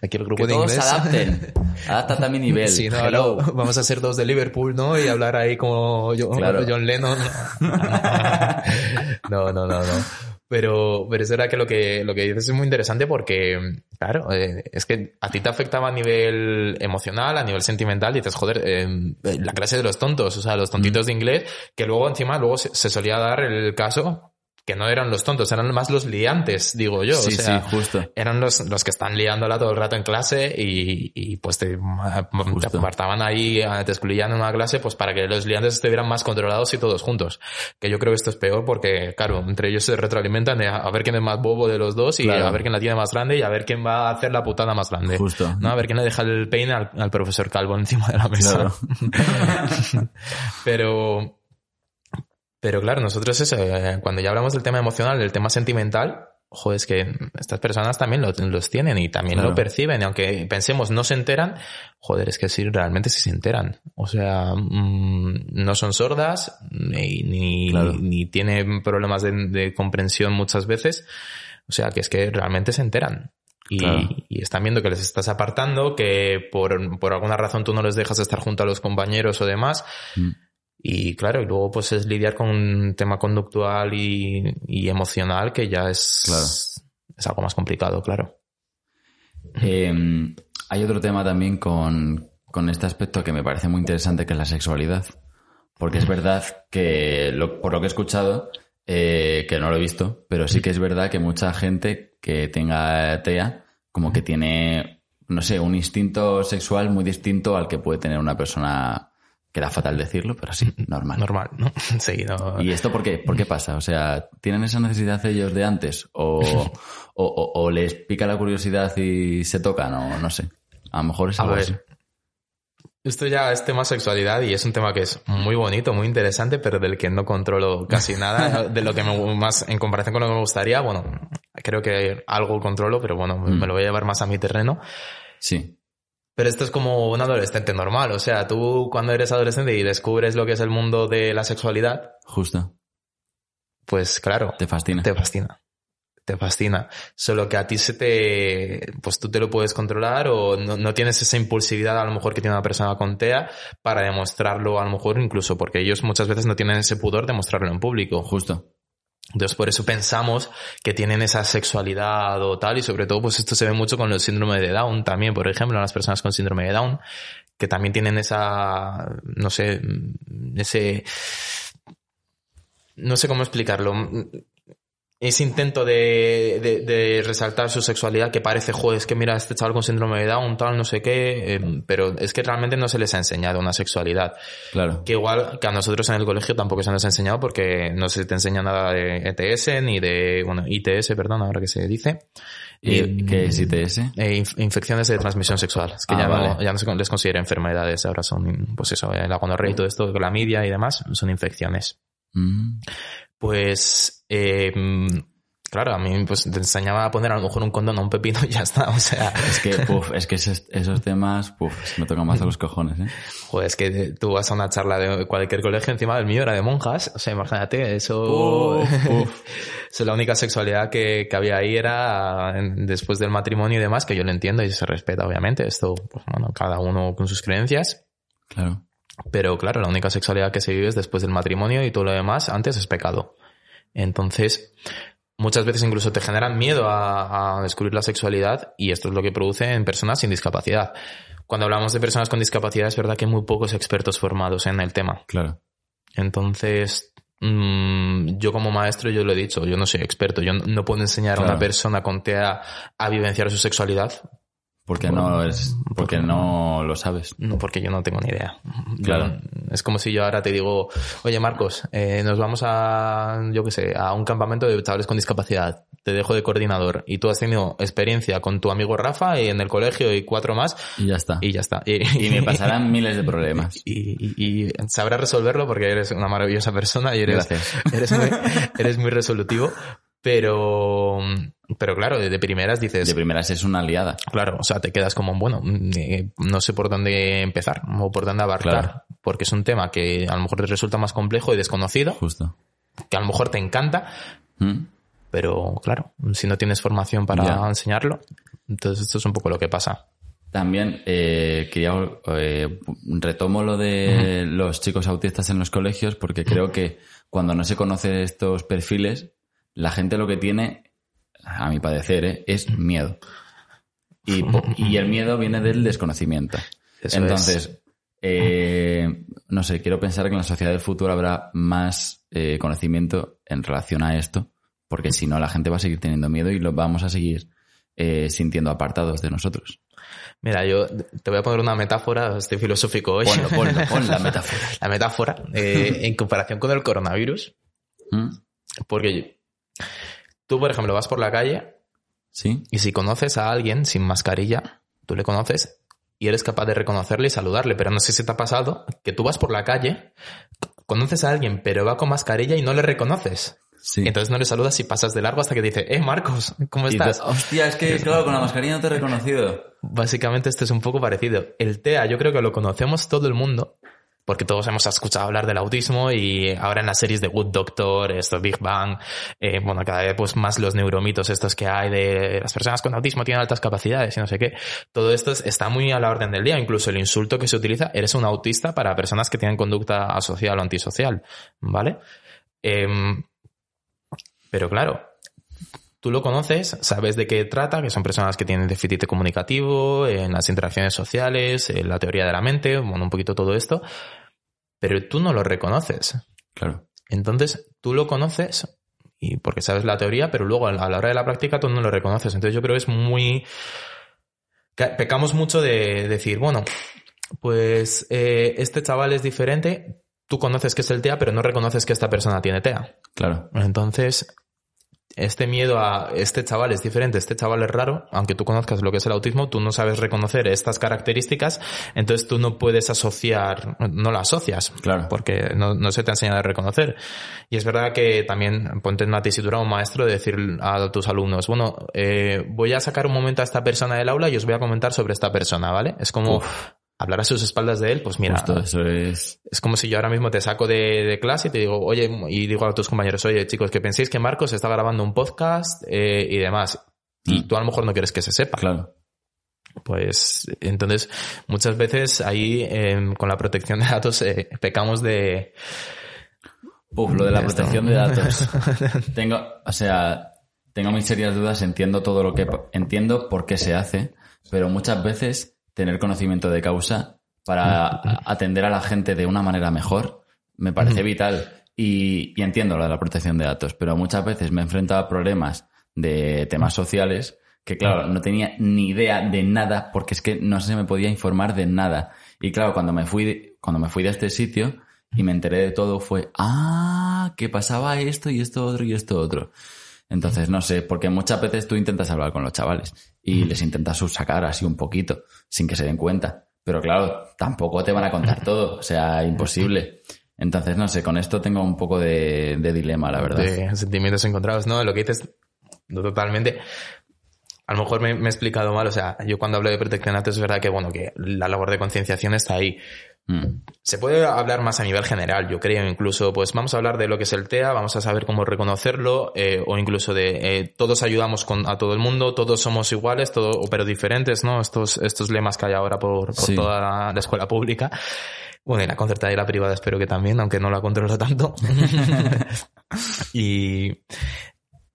Aquí el grupo Que de todos inglés. adapten. [LAUGHS] Adáptate a mi nivel. Sí, no, Hello. vamos a ser dos de Liverpool, ¿no? Y hablar ahí como John, Claro. John Lennon. [LAUGHS] [LAUGHS] No, no, no, no. Pero, pero es verdad que lo que, lo que dices es muy interesante porque, claro, eh, es que a ti te afectaba a nivel emocional, a nivel sentimental, y dices, joder, eh, la clase de los tontos, o sea, los tontitos de inglés, que luego encima, luego se, se solía dar el caso que no eran los tontos, eran más los liantes, digo yo. Sí, o sea, sí, justo. eran los, los que están liándola todo el rato en clase y, y pues te, te apartaban ahí, te excluían en una clase pues para que los liantes estuvieran más controlados y todos juntos. Que yo creo que esto es peor porque, claro, entre ellos se retroalimentan de a, a ver quién es más bobo de los dos y Claro. a ver quién la tiene más grande y a ver quién va a hacer la putada más grande. Justo. ¿no? A ver quién le deja el peine al, al profesor Calvo encima de la mesa. Claro. [LAUGHS] pero, pero claro, nosotros eso, eh, cuando ya hablamos del tema emocional, del tema sentimental, joder, es que estas personas también lo- los tienen y también Claro. lo perciben. Y aunque pensemos no se enteran, joder, es que sí, realmente sí se enteran. O sea, mm, no son sordas ni, ni, Claro. ni tienen problemas de, de comprensión muchas veces. O sea, que es que realmente se enteran. Y, Claro. y están viendo que les estás apartando, que por, por alguna razón tú no les dejas estar junto a los compañeros o demás. Mm. Y claro, y luego pues es lidiar con un tema conductual y, y emocional que ya es, Claro. es algo más complicado, claro. Eh, hay otro tema también con, con este aspecto que me parece muy interesante, que es la sexualidad. Porque es verdad que, lo- por lo que he escuchado, eh, que no lo he visto, pero sí que es verdad que mucha gente que tenga TEA, como que tiene, no sé, un instinto sexual muy distinto al que puede tener una persona, queda fatal decirlo, pero sí, [LAUGHS] normal. Normal, ¿no? [LAUGHS] Seguido. ¿Y esto por qué? ¿Por qué pasa? O sea, ¿tienen esa necesidad ellos de antes? ¿O, [LAUGHS] o, o- o les pica la curiosidad y se tocan? O no sé. A lo mejor es A algo ver. así. Esto ya es tema sexualidad y es un tema que es muy bonito, muy interesante, pero del que no controlo casi nada. De lo que me más, en comparación con lo que me gustaría, bueno, creo que algo controlo, pero bueno, me- Mm. me lo voy a llevar más a mi terreno. Sí, Pero esto es como un adolescente normal. O sea, tú cuando eres adolescente y descubres lo que es el mundo de la sexualidad, justo. pues claro, Te fascina. te fascina. Te fascina. Solo que a ti se te, pues tú te lo puedes controlar o no, no tienes esa impulsividad a lo mejor que tiene una persona con TEA para demostrarlo a lo mejor incluso porque ellos muchas veces no tienen ese pudor de mostrarlo en público. Justo. Entonces por eso pensamos que tienen esa sexualidad o tal y sobre todo pues esto se ve mucho con los síndromes de Down también, por ejemplo, las personas con síndrome de Down que también tienen esa, no sé, ese, no sé cómo explicarlo, ese intento de, de, de resaltar su sexualidad que parece, joder, es que mira, este chaval con síndrome de Down, tal, no sé qué, eh, pero es que realmente no se les ha enseñado una sexualidad. Claro. Que igual que a nosotros en el colegio tampoco se nos ha enseñado porque no se te enseña nada de ETS ni de, bueno, ITS, perdón, ahora que se dice. ¿Y Eh, qué es ITS? eh, inf- infecciones de transmisión sexual. Es que Ah, ya, no, ya no se les considera enfermedades, ahora son, pues eso, la gonorrea y todo esto, la media y demás, son infecciones. Mm, Pues, eh, claro, a mí pues te enseñaba a poner a lo mejor un condón a un pepino y ya está, o sea, Es que, puf, es que esos, esos temas, puf, me tocan más a los cojones, ¿eh? Joder, es que tú vas a una charla de cualquier colegio, encima del mío era de monjas. O sea, imagínate, eso... Uf, [LAUGHS] uf. eso, la única sexualidad que, que había ahí era después del matrimonio y demás, que yo lo entiendo y se respeta, obviamente. Esto, pues bueno, cada uno con sus creencias. Claro. Pero claro, la única sexualidad que se vive es después del matrimonio y todo lo demás antes es pecado. Entonces, muchas veces incluso te generan miedo a, a descubrir la sexualidad y esto es lo que produce en personas sin discapacidad. Cuando hablamos de personas con discapacidad es verdad que hay muy pocos expertos formados en el tema. Claro. Entonces, mm, yo como maestro, yo lo he dicho, yo no soy experto, yo no, no puedo enseñar a una persona con TEA a vivenciar su sexualidad, Porque no es, porque no lo sabes. no, porque yo no tengo ni idea. Claro. Es como si yo ahora te digo, oye Marcos, eh, nos vamos a, yo qué sé, a un campamento de chavales con discapacidad. Te dejo de coordinador y tú has tenido experiencia con tu amigo Rafa y en el colegio y cuatro más Y ya está. y ya está. Y, Y me pasarán miles de problemas. [LAUGHS] y, y- y sabrás resolverlo porque eres una maravillosa persona y eres, Gracias. eres, muy, eres muy resolutivo. Pero, pero claro, de primeras dices, De primeras es una aliada. Claro, o sea, te quedas como, bueno, eh, no sé por dónde empezar o por dónde abarcar, Claro. porque es un tema que a lo mejor te resulta más complejo y desconocido, Justo. que a lo mejor te encanta, ¿Mm? pero claro, si no tienes formación para Ya. enseñarlo, entonces esto es un poco lo que pasa. También eh, quería eh, retomo lo de los chicos autistas en los colegios porque creo que cuando no se conocen estos perfiles, la gente lo que tiene, a mi parecer, ¿eh? es miedo. Y, el miedo viene del desconocimiento. Eso Entonces, eh, no sé, quiero pensar que en la sociedad del futuro habrá más eh, conocimiento en relación a esto, porque si no la gente va a seguir teniendo miedo y lo vamos a seguir eh, sintiendo apartados de nosotros. Mira, yo te voy a poner una metáfora, estoy filosófico hoy. Ponlo, ponlo, [LAUGHS] pon la metáfora. La metáfora, en comparación con el coronavirus, ¿Mm? porque tú, por ejemplo, vas por la calle ¿Sí? Y si conoces a alguien sin mascarilla, tú le conoces y eres capaz de reconocerle y saludarle. Pero no sé si te ha pasado que tú vas por la calle, conoces a alguien, pero va con mascarilla y no le reconoces. Sí. Entonces no le saludas y pasas de largo hasta que dice, eh, Marcos, ¿cómo estás? Hostia, es que claro, con la mascarilla no te he reconocido. Básicamente esto es un poco parecido. El TEA yo creo que lo conocemos todo el mundo, porque todos hemos escuchado hablar del autismo y ahora en las series de Good Doctor, esto Big Bang, eh, bueno, cada vez pues más los neuromitos estos que hay de las personas con autismo tienen altas capacidades y no sé qué. Todo esto es- está muy a la orden del día, incluso el insulto que se utiliza, eres un autista para personas que tienen conducta asocial o antisocial, ¿vale? Em, pero claro, tú lo conoces, sabes de qué trata, que son personas que tienen déficit comunicativo, en las interacciones sociales, en la teoría de la mente, bueno, un poquito todo esto, pero tú no lo reconoces. Claro. Entonces, tú lo conoces y porque sabes la teoría, pero luego a la hora de la práctica tú no lo reconoces. Entonces yo creo que es muy... Pecamos mucho de decir, bueno, pues eh, este chaval es diferente, tú conoces que es el TEA, pero no reconoces que esta persona tiene TEA. Claro. Entonces, este miedo a este chaval es diferente, este chaval es raro, aunque tú conozcas lo que es el autismo, tú no sabes reconocer estas características, entonces tú no puedes asociar, no la asocias, Claro. porque no, no se te ha enseñado a reconocer. Y es verdad que también ponte en una tesitura un maestro de decir a tus alumnos, bueno, eh, voy a sacar un momento a esta persona del aula y os voy a comentar sobre esta persona, ¿vale? Es como hablar a sus espaldas de él, pues mira, Justo eso es. es como si yo ahora mismo te saco de, de clase y te digo, oye, y digo a tus compañeros, oye, chicos, que penséis que Marcos está grabando un podcast eh, y demás. Y Mm. tú a lo mejor no quieres que se sepa. Claro. Pues entonces, muchas veces ahí em, con la protección de datos eh, pecamos de... Uf, lo de la de protección de datos. [LAUGHS] tengo, o sea, tengo mis serias dudas, entiendo todo lo que, entiendo por qué se hace, pero muchas veces tener conocimiento de causa para [LAUGHS] atender a la gente de una manera mejor me parece vital. Y, y entiendo lo de la protección de datos, pero muchas veces me he enfrentado a problemas de temas sociales que, claro, no tenía ni idea de nada porque es que no se me podía informar de nada. Y claro, cuando me fui, de- cuando me fui de este sitio y me enteré de todo fue, ah, que pasaba esto y esto otro y esto otro. Entonces, no sé, porque muchas veces tú intentas hablar con los chavales y les intentas subsacar así un poquito, sin que se den cuenta. Pero claro, tampoco te van a contar todo, o sea, imposible. Entonces, no sé, con esto tengo un poco de, de dilema, la verdad. de sentimientos encontrados, ¿no? Lo que dices no, totalmente. A lo mejor me, me he explicado mal, o sea, yo cuando hablo de datos es verdad que, bueno, que la labor de concienciación está ahí. Mm, Se puede hablar más a nivel general, yo creo, incluso, pues vamos a hablar de lo que es el TEA, vamos a saber cómo reconocerlo, eh, o incluso de eh, todos ayudamos con, a todo el mundo, todos somos iguales, todo, pero diferentes, ¿no? Estos, estos lemas que hay ahora por, por Sí. toda la, la escuela pública. Bueno, y la concertada y la privada espero que también, aunque no la controlo tanto. [LAUGHS] y,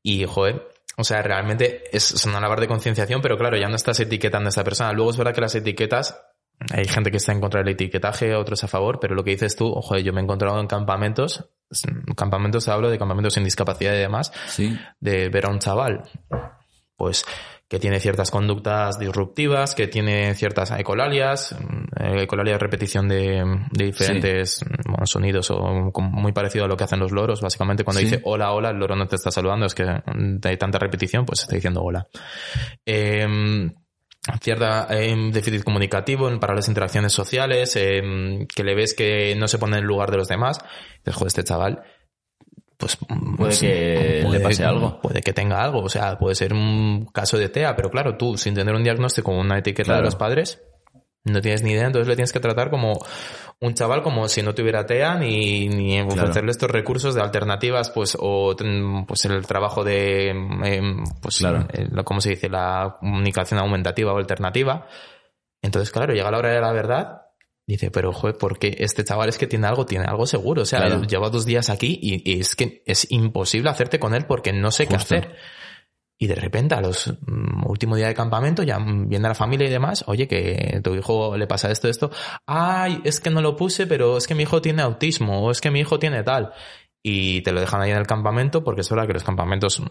y, joder, o sea, realmente es, es una labor de concienciación, pero claro, ya no estás etiquetando a esta persona. Luego es verdad que las etiquetas, hay gente que está en contra del etiquetaje, otros a favor, pero lo que dices tú, ojo, yo me he encontrado en campamentos, campamentos hablo de campamentos sin discapacidad y demás, Sí, de ver a un chaval, pues que tiene ciertas conductas disruptivas, que tiene ciertas ecolalias, eh, ecolalia es repetición de, de diferentes bueno, sonidos o muy parecido a lo que hacen los loros, básicamente cuando Sí. dice hola, hola, el loro no te está saludando, es que hay tanta repetición, pues está diciendo hola. Em, cierta eh, déficit comunicativo para las interacciones sociales, em, que le ves que no se pone en el lugar de los demás, dices, joder, este chaval, pues Puede sí, que le pase algo. Puede que tenga algo, o sea, puede ser un caso de TEA, pero claro, tú sin tener un diagnóstico o una etiqueta Claro. de los padres, no tienes ni idea, entonces le tienes que tratar como un chaval como si no tuviera TEA ni, ni ofrecerle estos recursos de alternativas, pues, o ten- pues el trabajo de, em, pues, Claro. eh, lo- ¿cómo se dice? La comunicación aumentativa o alternativa. Entonces, claro, llega la hora de la verdad, dice, pero joder, porque este chaval es que tiene algo, tiene algo seguro. O sea, Claro. lleva dos días aquí y, y es que es imposible hacerte con él porque no sé qué hacer. Y de repente, a los mm, último día de campamento, ya mm, viene la familia y demás, oye, que tu hijo le pasa esto, esto. Ay, es que no lo puse, pero es que mi hijo tiene autismo, o es que mi hijo tiene tal. Y te lo dejan ahí en el campamento, porque es verdad que los campamentos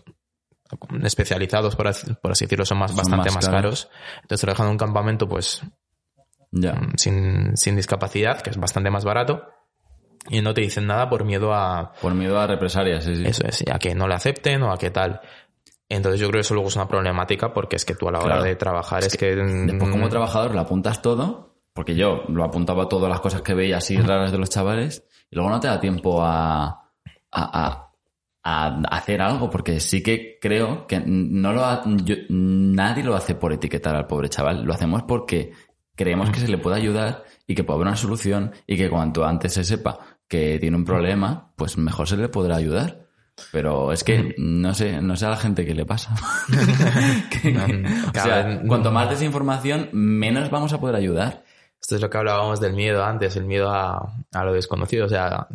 especializados, por así, por así decirlo, son más, Son bastante más más caros. caros. Entonces te lo dejan en un campamento, pues, ya. sin, sin discapacidad, que es bastante más barato. Y no te dicen nada por miedo a, Por miedo a represalias, sí, sí. eso es, a que no le acepten o a que tal. Entonces yo creo que eso luego es una problemática porque es que tú a la hora Claro. de trabajar es, que... Después, como mm, trabajador, lo apuntas todo, porque yo lo apuntaba todas las cosas que veía así raras de los chavales, y luego no te da tiempo a, a, a, a hacer algo, porque sí que creo que no lo ha- yo- nadie lo hace por etiquetar al pobre chaval, lo hacemos porque creemos que se le puede ayudar y que puede haber una solución y que cuanto antes se sepa que tiene un problema, pues mejor se le podrá ayudar. Pero es que no sé, no sé a la gente qué le pasa. [LAUGHS] [LAUGHS] Que- o sea, cuanto más desinformación, menos vamos a poder ayudar. Esto es lo que hablábamos del miedo antes, el miedo a, a lo desconocido. O sea,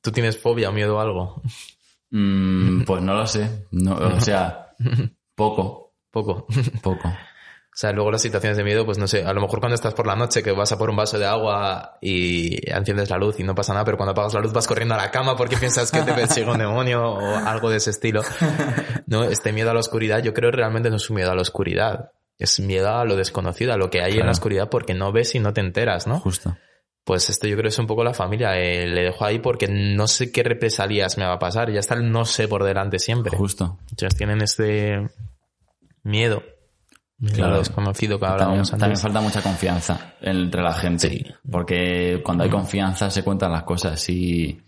¿tú tienes fobia o miedo a algo? Mm, pues no lo sé. No, o sea, [LAUGHS] poco, Poco. poco. O sea, luego las situaciones de miedo, pues no sé, a lo mejor cuando estás por la noche que vas a por un vaso de agua y enciendes la luz y no pasa nada, pero cuando apagas la luz vas corriendo a la cama porque piensas que te persigue un demonio o algo de ese estilo. No, este miedo a la oscuridad, yo creo que realmente no es un miedo a la oscuridad. Es miedo a lo desconocido, a lo que hay en la oscuridad porque no ves y no te enteras, ¿no? Justo. Pues esto yo creo que es un poco la familia. eh, le dejo ahí porque no sé qué represalias me va a pasar. Ya está el no sé por delante siempre. Justo. Entonces tienen este miedo. Claro, Claro. desconocido que También, hablábamos también antes. falta mucha confianza entre la gente. Sí. Porque cuando hay confianza se cuentan las cosas y...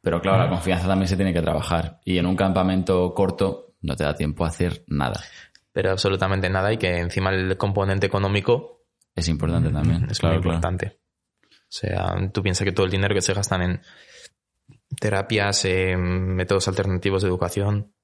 Pero claro, la confianza también se tiene que trabajar. Y en un campamento corto no te da tiempo a hacer nada. Pero absolutamente nada y que encima el componente económico Es importante también. es claro, muy claro. importante. O sea, tú piensas que todo el dinero que se gastan en terapias, en métodos alternativos de educación, Mm.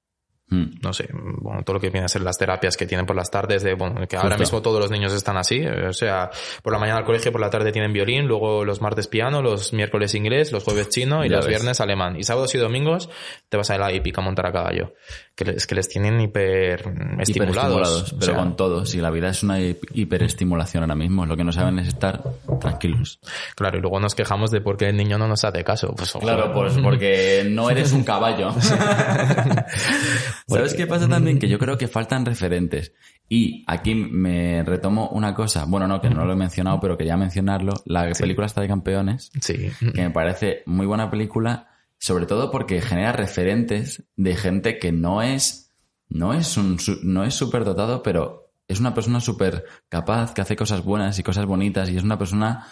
No sé, bueno, todo lo que viene a ser las terapias que tienen por las tardes, de, bueno, que ahora Justo. mismo todos los niños están así, eh, o sea, por la mañana al colegio, por la tarde tienen violín, luego los martes piano, los miércoles inglés, los jueves chino y Ya los ves. viernes alemán. Y sábados y domingos te vas a la hípica a montar a caballo. Que es que les tienen hiper estimulados. Hiperestimulados, O pero sea, con todo. Si la vida es una hi- hiperestimulación ahora mismo, lo que no saben es estar tranquilos. Claro, y luego nos quejamos de por qué el niño no nos hace caso. Pues. Claro, pues porque no [LAUGHS] eres un caballo. [LAUGHS] ¿Sabes qué pasa también? Que yo creo que faltan referentes. Y aquí me retomo una cosa. Bueno, no, que no lo he mencionado, pero quería mencionarlo. La película está de campeones, Sí. que me parece muy buena película, sobre todo porque genera referentes de gente que no es, no es un, no es súper dotado, pero es una persona súper capaz, que hace cosas buenas y cosas bonitas, y es una persona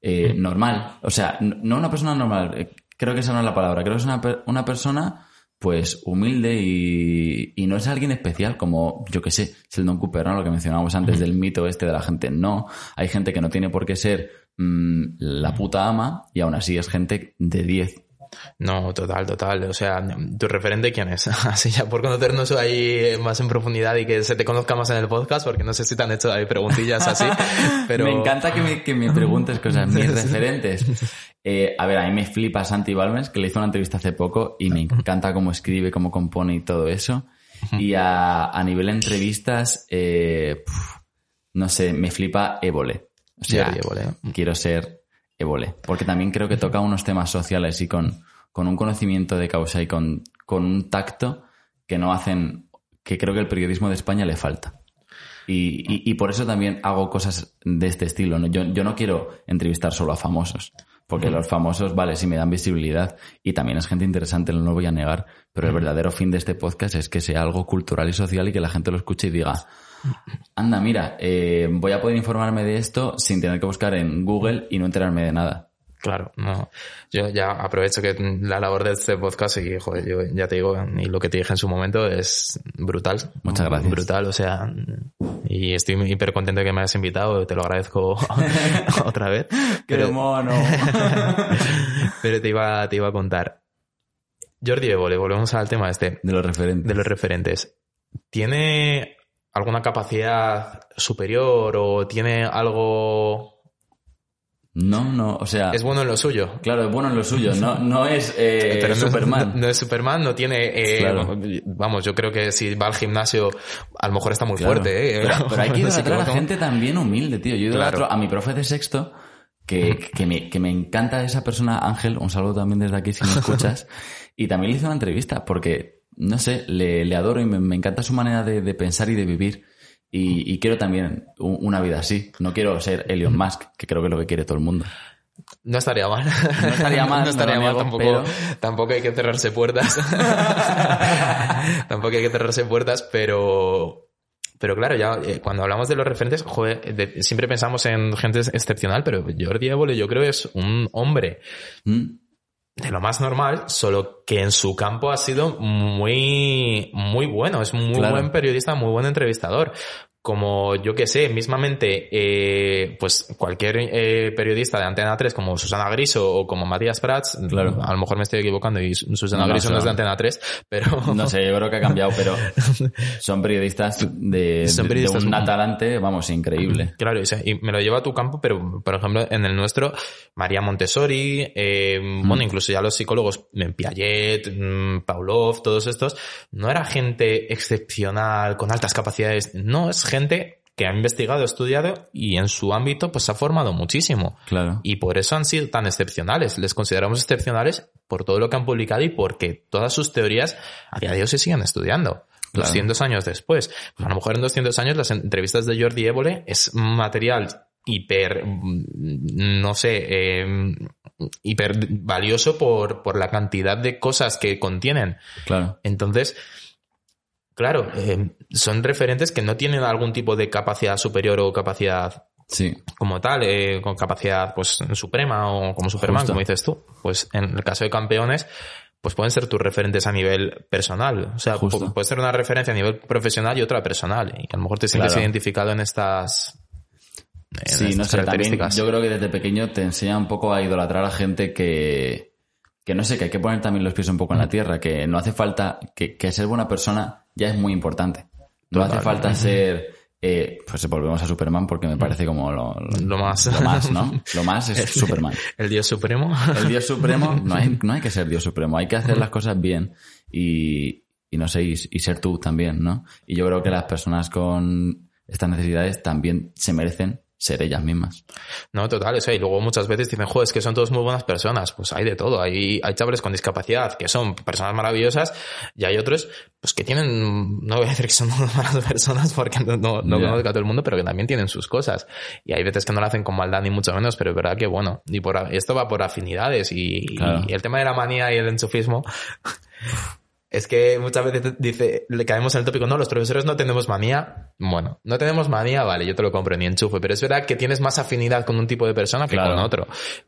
eh, normal. O sea, no una persona normal, eh, creo que esa no es la palabra, creo que es una, una persona pues humilde y, y no es alguien especial como, yo que sé, Sheldon Cooper, ¿no? Lo que mencionábamos antes del mito este de la gente. No, hay gente que no tiene por qué ser mm, la puta ama y aún así es gente de 10. No, total, total. O sea, ¿tu referente quién es? [LAUGHS] Así ya por conocernos ahí más en profundidad y que se te conozca más en el podcast, porque no sé si te han hecho ahí preguntillas así, [LAUGHS] pero... Me encanta que me, que me preguntes cosas. Mis [LAUGHS] referentes. Eh, a ver, a mí me flipa Santi Balmes, que le hizo una entrevista hace poco y me encanta cómo escribe, cómo compone y todo eso. Y a, a nivel entrevistas, eh, puf, no sé, me flipa Évole. O sea, Évole, ¿eh? quiero ser Évole. Porque también creo que toca unos temas sociales y con, con un conocimiento de causa y con, con un tacto que no hacen, que creo que el periodismo de España le falta. Y, y- y por eso también hago cosas de este estilo. ¿no? Yo, yo no quiero entrevistar solo a famosos, porque los famosos, vale, sí me dan visibilidad y también es gente interesante, no lo voy a negar, pero el verdadero fin de este podcast es que sea algo cultural y social y que la gente lo escuche y diga, anda, mira, eh, voy a poder informarme de esto sin tener que buscar en Google y no enterarme de nada. Claro, no. Yo ya aprovecho que la labor de este podcast y, joder, yo ya te digo, y lo que te dije en su momento es brutal. Muchas gracias. Brutal, o sea, y estoy hiper contento de que me hayas invitado, te lo agradezco [LAUGHS] otra vez. [LAUGHS] Pero, mono! [LAUGHS] pero te iba, te iba a contar. Jordi Évole, volvemos al tema este, De los referentes. de los referentes. ¿Tiene alguna capacidad superior o tiene algo... No, no, o sea... Es bueno en lo suyo? Claro, es bueno en lo suyo, no, no es eh, [LAUGHS] Pero no, Superman. No, [LAUGHS] no es Superman, no tiene. eh, Claro. Vamos, yo creo que si va al gimnasio, a lo mejor está muy Claro. fuerte, ¿eh? Pero, pero hay que [LAUGHS] idolatrar a cómo- gente también humilde, tío. Yo idolatro Claro. a mi profe de sexto, que, que, me, que me encanta esa persona, Ángel, un saludo también desde aquí si me escuchas, y también le hice una entrevista porque, no sé, le, le adoro y me, me encanta su manera de, de pensar y de vivir. Y, y quiero también una vida así. No quiero ser Elon Musk, que creo que es lo que quiere todo el mundo. No estaría mal. No estaría mal, [LAUGHS] No estaría no mal, tampoco, pero- tampoco hay que cerrarse puertas. [LAUGHS] tampoco hay que cerrarse puertas, pero. Pero claro, ya eh, cuando hablamos de los referentes, joder, de- siempre pensamos en gente excepcional, pero Jordi Évole yo creo es un hombre ¿Mm? De lo más normal, solo que en su campo ha sido muy, muy bueno. Es muy Claro. buen periodista, muy buen entrevistador. Como yo que sé, mismamente, eh, pues cualquier eh, periodista de Antena 3 como Susana Griso o como Matías Prats, Claro. a lo mejor me estoy equivocando y Susana No, Griso no es de Antena 3, pero No sé, yo creo que ha cambiado, pero [LAUGHS] son periodistas de, Son periodistas de un muy- talante, vamos, increíble. Claro, y me lo llevo a tu campo, pero por ejemplo, en el nuestro, María Montessori, eh, bueno, incluso ya los psicólogos, eh, Piaget, mm, Pavlov, todos estos, no era gente excepcional, con altas capacidades, no, es gente que ha investigado, estudiado y en su ámbito pues se ha formado muchísimo. Claro. Y por eso han sido tan excepcionales. Les consideramos excepcionales por todo lo que han publicado y porque todas sus teorías a día de hoy se siguen estudiando. Claro. 200 años después. A lo mejor en 200 años las entrevistas de Jordi Évole es material hiper, mm, no sé, eh, hiper valioso por, por la cantidad de cosas que contienen. Claro. Entonces, claro, eh, son referentes que no tienen algún tipo de capacidad superior o capacidad Sí. como tal, eh, con capacidad pues suprema o como Superman, Justo. como dices tú. Pues en el caso de campeones, pues pueden ser tus referentes a nivel personal. O sea, puede ser una referencia a nivel profesional y otra personal. Y a lo mejor te sientes Claro. identificado en estas, en Sí, no sé, también características. yo creo que desde pequeño te enseña un poco a idolatrar a gente que, que no sé, que hay que poner también los pies un poco en la tierra, que no hace falta, que, que ser buena persona ya es muy importante. No hace falta ser, eh, pues volvemos a Superman porque me parece como lo, lo- Lo más. lo más, ¿no? Lo más es [LAUGHS] Superman. El Dios Supremo. El Dios Supremo, no hay, no hay que ser Dios Supremo, hay que hacer las cosas bien y, y no sé, y, y ser tú también, ¿no? Y yo creo que las personas con estas necesidades también se merecen ser ellas mismas. No, total, eso. Y luego muchas veces dicen, joder, es que son todos muy buenas personas. Pues hay de todo. Hay, hay chavales con discapacidad que son personas maravillosas y hay otros pues que tienen, no voy a decir que son [LAUGHS] malas personas porque no, no, no Ya. conozco a todo el mundo, pero que también tienen sus cosas. Y hay veces que no lo hacen con maldad ni mucho menos, pero es verdad que bueno. Y por, esto va por afinidades y, Claro. y el tema de la manía y el enchufismo. Es que muchas veces dice, le caemos en el tópico, no, los profesores no tenemos manía. Bueno, no tenemos manía, vale, yo te lo compro ni enchufe, pero es verdad que tienes más afinidad con un tipo de persona que Claro. con otro.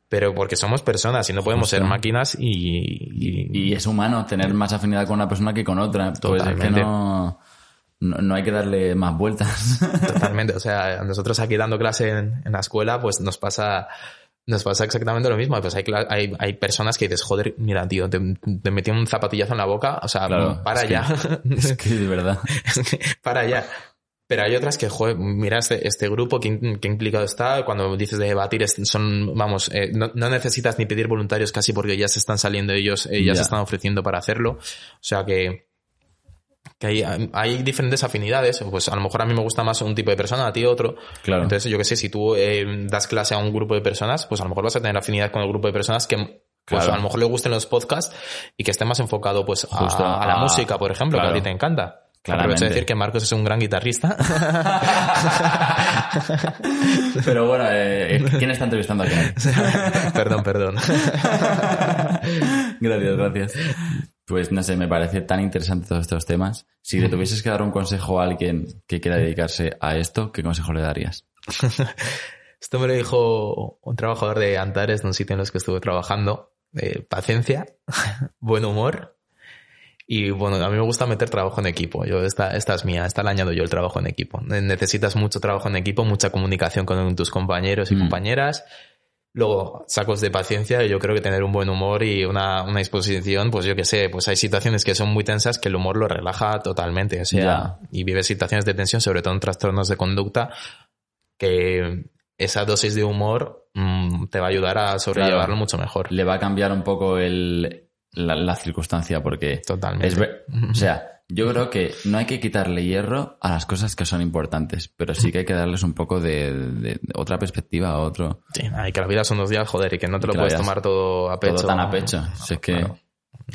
Pero porque somos personas y no podemos Justo. ser máquinas y, y- Y es humano tener más afinidad con una persona que con otra. Pues es que Totalmente. no, no, no hay que darle más vueltas. [LAUGHS] totalmente. O sea, nosotros aquí dando clase en, en la escuela, pues nos pasa, nos pasa exactamente lo mismo. Pues hay, hay, hay personas que dices, joder, mira, tío, te, te metí un zapatillazo en la boca. O sea, Claro, para es que- ya. [LAUGHS] es que de verdad. [LAUGHS] Es que, para allá. Pero hay otras que, joder, mira este, este grupo que, in- que implicado está, cuando dices de debatir, son, vamos, eh, no, no necesitas ni pedir voluntarios casi porque ya se están saliendo ellos, eh, ya Ya. se están ofreciendo para hacerlo. O sea que, que hay, hay diferentes afinidades, pues a lo mejor a mí me gusta más un tipo de persona, a ti otro. Claro. Entonces, yo que sé, si tú eh, das clase a un grupo de personas, pues a lo mejor vas a tener afinidad con el grupo de personas que pues Claro. a lo mejor le gusten los podcasts y que esté más enfocado pues Justo a la a- música, por ejemplo, claro. que a ti te encanta. Aprovecho de decir que Marcos es un gran guitarrista. [LAUGHS] Pero bueno, eh, ¿quién está entrevistando a quién? [LAUGHS] perdón, perdón. [LAUGHS] Gracias, gracias. Pues no sé, me parece tan interesante todos estos temas. Si le tuvieses que dar un consejo a alguien que quiera dedicarse a esto, ¿qué consejo le darías? [LAUGHS] Esto me lo dijo un trabajador de Antares, de un sitio en los que estuve trabajando. Eh, paciencia, [LAUGHS] buen humor. Y bueno, a mí me gusta meter trabajo en equipo. Yo, esta, esta es mía, esta la añado yo el trabajo en equipo. Necesitas mucho trabajo en equipo, mucha comunicación con tus compañeros y Mm. compañeras. Luego, sacos de paciencia, yo creo que tener un buen humor y una, una disposición, pues yo que sé, pues hay situaciones que son muy tensas que el humor lo relaja totalmente. O sea, y vives situaciones de tensión, sobre todo en trastornos de conducta, que esa dosis de humor mm, te va a ayudar a sobrellevarlo Claro. mucho mejor. Le va a cambiar un poco el, la, la circunstancia porque Totalmente. es o sea, yo creo que no hay que quitarle hierro a las cosas que son importantes, pero sí que hay que darles un poco de, otra perspectiva, otro Sí, ay, que la vida son dos días, joder, y que no te lo puedes tomar todo a pecho. todo tan a pecho. Si es que Claro.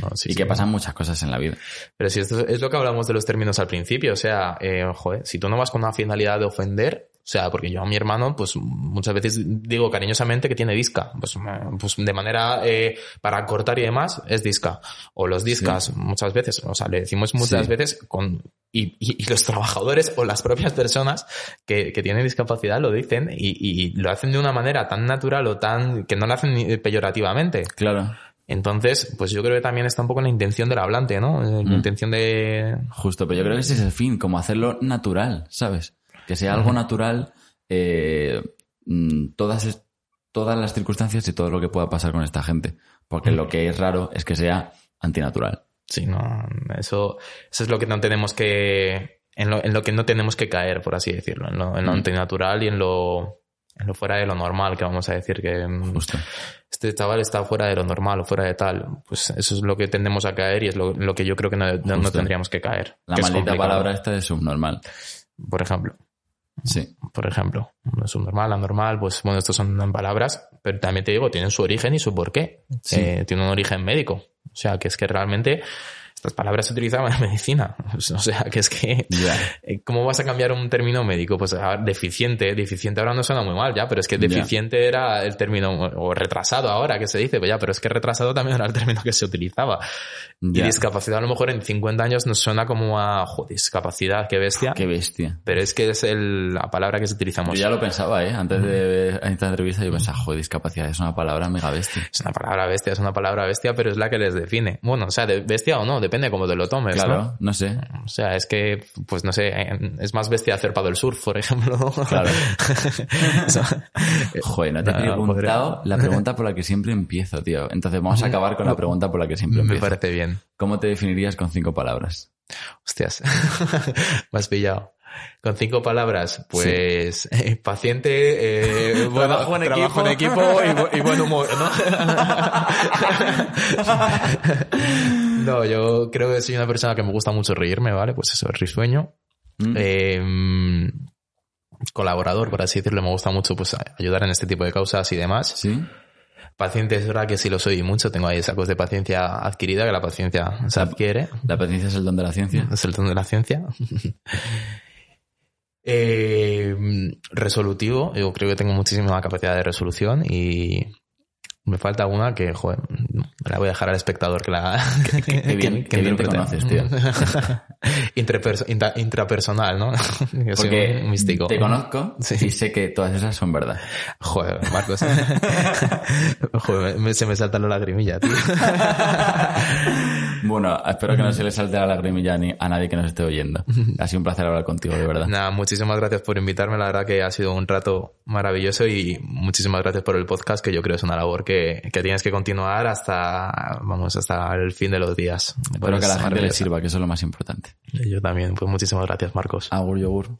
No, sí, y sí. que pasan muchas cosas en la vida. Pero si esto es lo que hablamos de los términos al principio, o sea, eh, joder, si tú no vas con una finalidad de ofender, o sea, porque yo a mi hermano, pues muchas veces digo cariñosamente que tiene disca, pues, eh, pues de manera eh, para cortar y demás es disca, o los discas muchas veces, o sea, le decimos muchas Sí. veces con y, y- y los [LAUGHS] trabajadores o las propias personas que, que tienen discapacidad lo dicen y, y lo hacen de una manera tan natural o tan que no lo hacen ni peyorativamente. Claro. Entonces, pues yo creo que también está un poco en la intención del hablante, ¿no? En La Mm. intención de... Justo, pero yo creo que ese es el fin, como hacerlo natural, ¿sabes? Que sea algo natural, eh, mm, todas, todas las circunstancias y todo lo que pueda pasar con esta gente. Porque lo que es raro es que sea antinatural. Sí, no, eso, eso es lo que no tenemos que, en lo, en lo que no tenemos que caer, por así decirlo, en lo, en lo Mm. antinatural y en lo, en lo fuera de lo normal, que vamos a decir que mm, Justo. este chaval está fuera de lo normal o fuera de tal. Pues eso es lo que tendemos a caer y es lo, lo que yo creo que no, no- tendríamos que caer. La que maldita palabra esta es subnormal. Por ejemplo, Sí. por ejemplo, subnormal, anormal, pues bueno, estos son palabras, pero también te digo, tienen su origen y su porqué. Sí. Eh, tiene un origen médico. O sea, que es que realmente estas palabras se utilizaban en medicina. [LAUGHS] O sea, que es que Ya. Eh, ¿Cómo vas a cambiar un término médico? Pues a ver, deficiente, deficiente ahora no suena muy mal ya, pero es que deficiente era el término, o retrasado ahora que se dice, pues ya, pero es que retrasado también era el término que se utilizaba. Y Ya. discapacidad a lo mejor en 50 años nos suena como a, joder, discapacidad, qué bestia. Qué bestia. Pero es que es el- la palabra que se utilizamos. Yo ya lo pensaba, ¿eh? Antes de ver esta entrevista yo pensaba, joder, discapacidad es una palabra mega bestia. Es una palabra bestia, es una palabra bestia, pero es la que les define. Bueno, o sea, de bestia o no, depende cómo te lo tomes. ¿no? Claro, no sé. O sea, es que, pues no sé, es más bestia hacer paddle surf, por ejemplo. Claro. [LAUGHS] [LAUGHS] Joder, no te he No, preguntado la [LAUGHS] pregunta por la que siempre empiezo, tío. Entonces vamos a acabar con la pregunta por la que siempre Me empiezo. parece bien. ¿Cómo te definirías con cinco palabras? Hostias, me has pillado. Con cinco palabras, pues [LAUGHS] eh, paciente, eh, [LAUGHS] bueno, Trabajo en trabajo en equipo. y, bu- y buen humor, ¿no? [LAUGHS] no, yo creo que soy una persona que me gusta mucho reírme, ¿vale? Pues eso, risueño. ¿Mm? Eh, mm, colaborador, por así decirlo, me gusta mucho pues ayudar en este tipo de causas y demás. ¿Sí? Paciente es verdad que sí lo soy mucho, tengo ahí sacos de paciencia adquirida, que la paciencia se adquiere. ¿La paciencia es el don de la ciencia? Es el don de la ciencia. Eh, resolutivo, yo creo que tengo muchísima capacidad de resolución y me falta una que, joder, me la voy a dejar al espectador que la que, que- [LAUGHS] qué bien- que bien te conoces, tío. [LAUGHS] Intrapersonal, ¿no? [LAUGHS] Yo soy Porque un místico. te conozco Sí. y sé que todas esas son verdad. Joder, Marcos. Joder, me- se me salta la lagrimilla, tío. Bueno, espero que no se le salte la lagrimilla ni a nadie que nos esté oyendo. Ha sido un placer hablar contigo, de verdad. Nada, muchísimas gracias por invitarme. La verdad que ha sido un rato maravilloso y muchísimas gracias por el podcast, que yo creo es una labor que, que tienes que continuar hasta, vamos, hasta el fin de los días. Espero que a la gente le sirva, que eso es lo más importante. Yo también. Pues muchísimas gracias, Marcos. Agur yogur.